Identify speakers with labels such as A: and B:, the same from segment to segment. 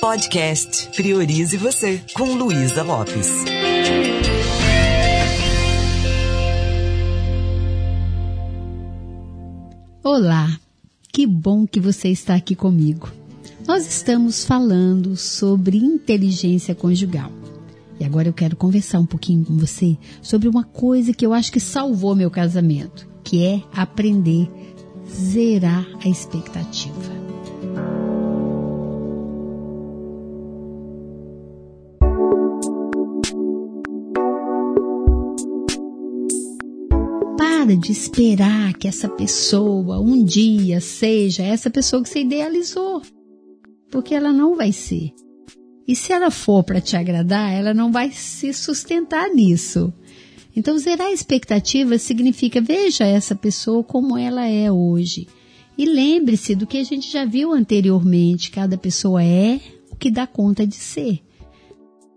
A: Podcast Priorize Você, com Luísa Lopes.
B: Olá, que bom que você está aqui comigo. Nós estamos falando sobre inteligência conjugal. E agora eu quero conversar um pouquinho com você sobre uma coisa que eu acho que salvou meu casamento, que é aprender a zerar a expectativa. De esperar que essa pessoa um dia seja essa pessoa que você idealizou, porque ela não vai ser. E se ela for para te agradar, ela não vai se sustentar nisso. Então, zerar a expectativa significa veja essa pessoa como ela é hoje. E lembre-se do que a gente já viu anteriormente: cada pessoa é o que dá conta de ser.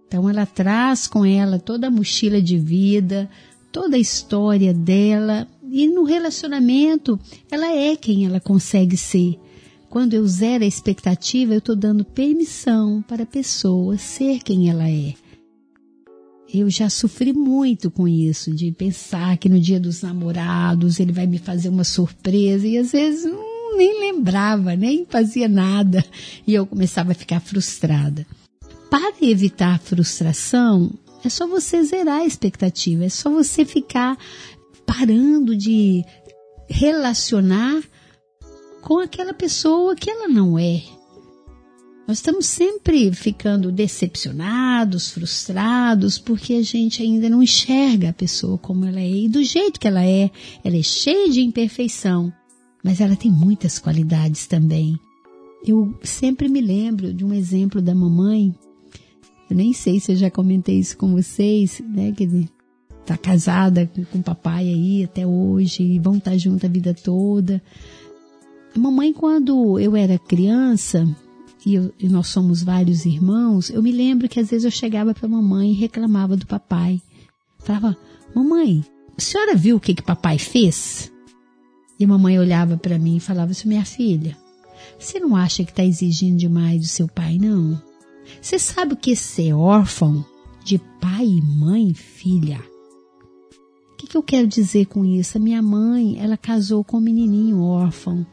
B: Então, ela traz com ela toda a mochila de vida, toda a história dela. E no relacionamento, ela é quem ela consegue ser. Quando eu zero a expectativa, eu estou dando permissão para a pessoa ser quem ela é. Eu já sofri muito com isso, de pensar que no dia dos namorados ele vai me fazer uma surpresa e às vezes hum, nem lembrava, nem fazia nada e eu começava a ficar frustrada. Para evitar a frustração, é só você zerar a expectativa, é só você ficar parando de relacionar com aquela pessoa que ela não é. Nós estamos sempre ficando decepcionados, frustrados, porque a gente ainda não enxerga a pessoa como ela é e do jeito que ela é. Ela é cheia de imperfeição, mas ela tem muitas qualidades também. Eu sempre me lembro de um exemplo da mamãe. Eu nem sei se eu já comentei isso com vocês, né? Que tá casada com o papai aí até hoje e vão estar tá junto a vida toda. A mamãe, quando eu era criança, e, eu, e, nós somos vários irmãos, eu me lembro que às vezes eu chegava para a mamãe e reclamava do papai. Falava, mamãe, a senhora viu o que que papai fez? E a mamãe olhava para mim e falava assim, minha filha, você não acha que está exigindo demais do seu pai, não? Você sabe o que é ser órfão de pai e mãe, filha? O que, que eu quero dizer com isso? A minha mãe, ela casou com um menininho órfão.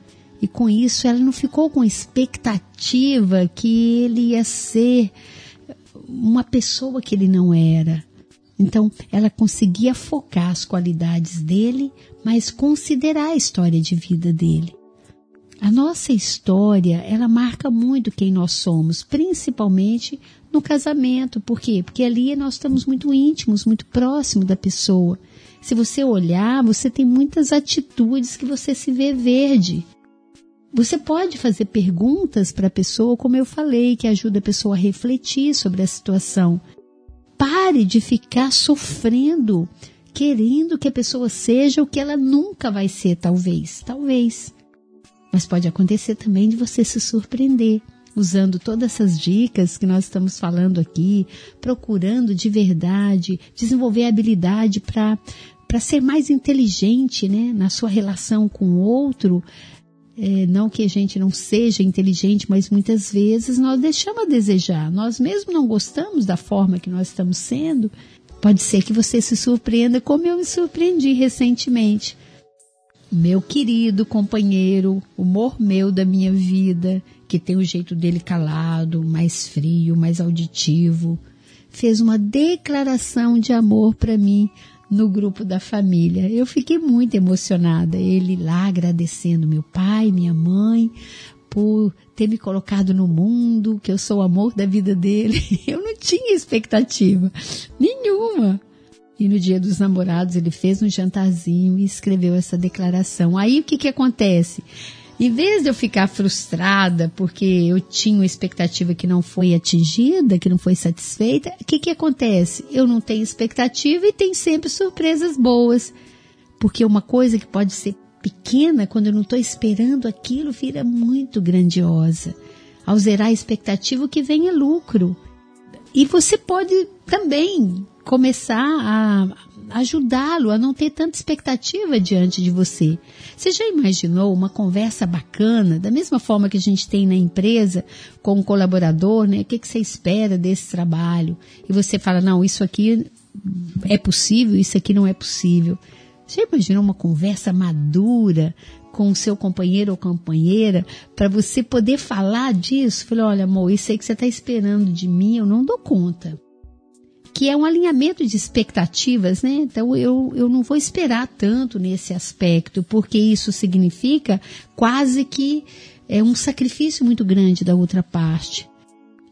B: E com isso ela não ficou com expectativa que ele ia ser uma pessoa que ele não era. Então ela conseguia focar as qualidades dele, mas considerar a história de vida dele. A nossa história, ela marca muito quem nós somos, principalmente no casamento. Por quê? Porque ali nós estamos muito íntimos, muito próximos da pessoa. Se você olhar, você tem muitas atitudes que você se vê verde. Você pode fazer perguntas para a pessoa, como eu falei, que ajuda a pessoa a refletir sobre a situação. Pare de ficar sofrendo, querendo que a pessoa seja o que ela nunca vai ser, talvez. Talvez. Mas pode acontecer também de você se surpreender, usando todas essas dicas que nós estamos falando aqui, procurando de verdade desenvolver habilidade para para ser mais inteligente, né, na sua relação com o outro, é, não que a gente não seja inteligente, mas muitas vezes nós deixamos a desejar. Nós mesmo não gostamos da forma que nós estamos sendo. Pode ser que você se surpreenda, como eu me surpreendi recentemente. Meu querido companheiro, o amor meu da minha vida, que tem o jeito dele calado, mais frio, mais auditivo, fez uma declaração de amor para mim no grupo da família. Eu fiquei muito emocionada. Ele lá agradecendo meu pai, minha mãe, por ter me colocado no mundo, que eu sou o amor da vida dele. Eu não tinha expectativa nenhuma. E no dia dos namorados ele fez um jantarzinho e escreveu essa declaração. Aí o que que acontece? Em vez de eu ficar frustrada porque eu tinha uma expectativa que não foi atingida, que não foi satisfeita, o que, que acontece? Eu não tenho expectativa e tem sempre surpresas boas. Porque uma coisa que pode ser pequena, quando eu não estou esperando aquilo, vira muito grandiosa. Ao zerar a expectativa, o que vem é lucro. E você pode também começar a ajudá-lo a não ter tanta expectativa diante de você. Você já imaginou uma conversa bacana, da mesma forma que a gente tem na empresa com um colaborador, né? O que, que você espera desse trabalho? E você fala, não, isso aqui é possível, isso aqui não é possível. Já imaginou uma conversa madura com o seu companheiro ou companheira para você poder falar disso? Falei, olha, amor, isso aí que você está esperando de mim, eu não dou conta que é um alinhamento de expectativas, né? Então eu, eu não vou esperar tanto nesse aspecto, porque isso significa quase que é um sacrifício muito grande da outra parte.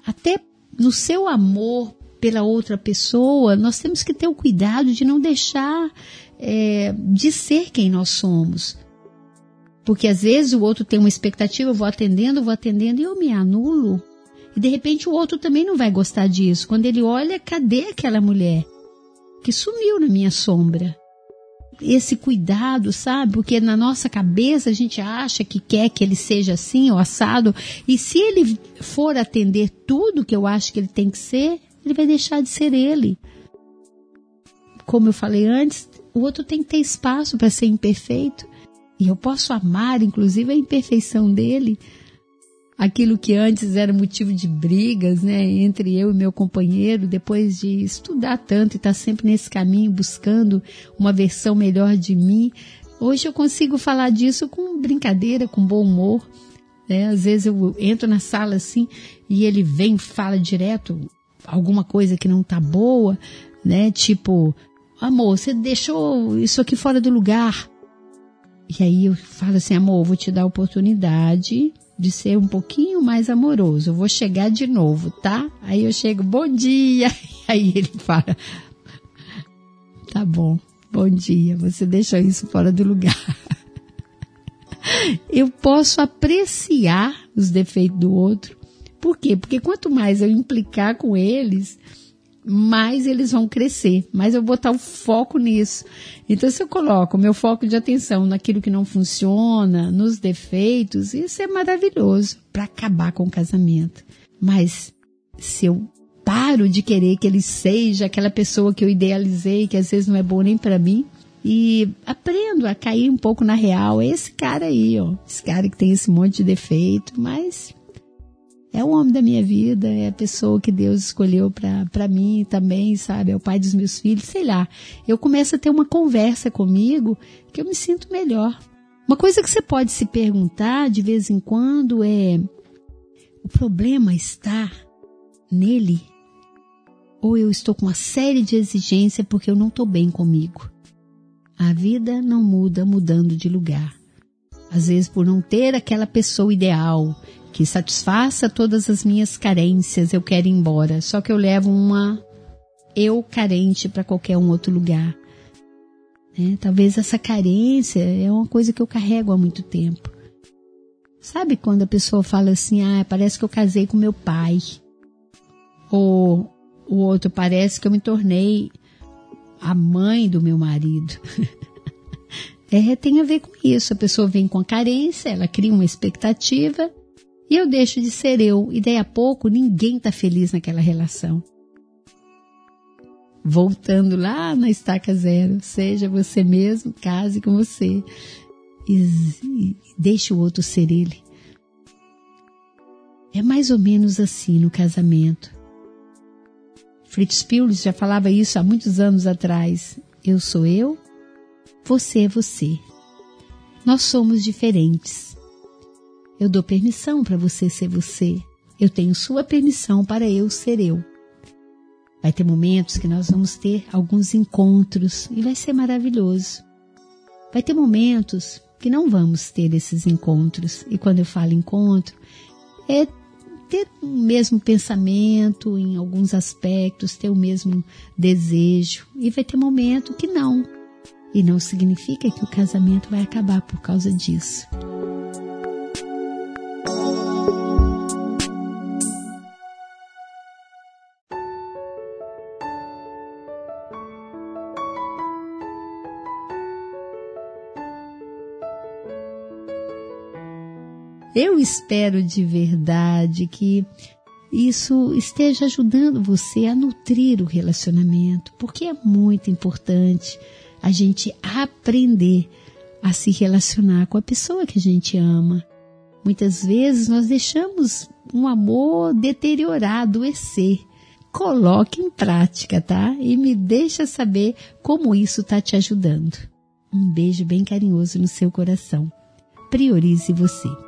B: Até no seu amor pela outra pessoa, nós temos que ter o cuidado de não deixar é, de ser quem nós somos. Porque às vezes o outro tem uma expectativa, eu vou atendendo, vou atendendo e eu me anulo e de repente o outro também não vai gostar disso. Quando ele olha, cadê aquela mulher que sumiu na minha sombra? Esse cuidado, sabe? Porque na nossa cabeça a gente acha que quer que ele seja assim ou assado. E se ele for atender tudo que eu acho que ele tem que ser, ele vai deixar de ser ele. Como eu falei antes, o outro tem que ter espaço para ser imperfeito. E eu posso amar, inclusive, a imperfeição dele aquilo que antes era motivo de brigas, né, entre eu e meu companheiro, depois de estudar tanto e estar tá sempre nesse caminho buscando uma versão melhor de mim, hoje eu consigo falar disso com brincadeira, com bom humor. Né? Às vezes eu entro na sala assim e ele vem e fala direto alguma coisa que não tá boa, né? Tipo, amor, você deixou isso aqui fora do lugar. E aí eu falo assim, amor, vou te dar a oportunidade de ser um pouquinho mais amoroso. Eu vou chegar de novo, tá? Aí eu chego, bom dia. Aí ele fala, tá bom, bom dia. Você deixou isso fora do lugar. Eu posso apreciar os defeitos do outro. Por quê? Porque quanto mais eu implicar com eles, mais eles vão crescer, mais eu vou botar o foco nisso. Então, se eu coloco o meu foco de atenção naquilo que não funciona, nos defeitos, isso é maravilhoso para acabar com o casamento. Mas se eu paro de querer que ele seja aquela pessoa que eu idealizei, que às vezes não é boa nem para mim, e aprendo a cair um pouco na real, é esse cara aí, ó, esse cara que tem esse monte de defeito, mas é o homem da minha vida, é a pessoa que Deus escolheu para mim também, sabe? É o pai dos meus filhos, sei lá. Eu começo a ter uma conversa comigo que eu me sinto melhor. Uma coisa que você pode se perguntar de vez em quando é: o problema está nele? Ou eu estou com uma série de exigências porque eu não estou bem comigo? A vida não muda mudando de lugar. Às vezes, por não ter aquela pessoa ideal, que satisfaça todas as minhas carências, eu quero ir embora. Só que eu levo uma eu carente para qualquer um outro lugar. É, talvez essa carência é uma coisa que eu carrego há muito tempo. Sabe quando a pessoa fala assim, ah, parece que eu casei com meu pai. Ou o outro, parece que eu me tornei a mãe do meu marido. é, tem a ver com isso. A pessoa vem com a carência, ela cria uma expectativa e eu deixo de ser eu, e daí a pouco ninguém está feliz naquela relação. Voltando lá na estaca zero, seja você mesmo, case com você. E, deixe o outro ser ele. É mais ou menos assim no casamento. Fritz Piles já falava isso há muitos anos atrás. Eu sou eu, você é você. Nós somos diferentes. Eu dou permissão para você ser você. Eu tenho sua permissão para eu ser eu. Vai ter momentos que nós vamos ter alguns encontros e vai ser maravilhoso. Vai ter momentos que não vamos ter esses encontros. E quando eu falo encontro, é ter o mesmo pensamento em alguns aspectos, ter o mesmo desejo. E vai ter momento que não. E não significa que o casamento vai acabar por causa disso. Eu espero de verdade que isso esteja ajudando você a nutrir o relacionamento, porque é muito importante a gente aprender a se relacionar com a pessoa que a gente ama. Muitas vezes nós deixamos um amor deteriorar, adoecer. Coloque em prática, tá? E me deixa saber como isso está te ajudando. Um beijo bem carinhoso no seu coração. Priorize você.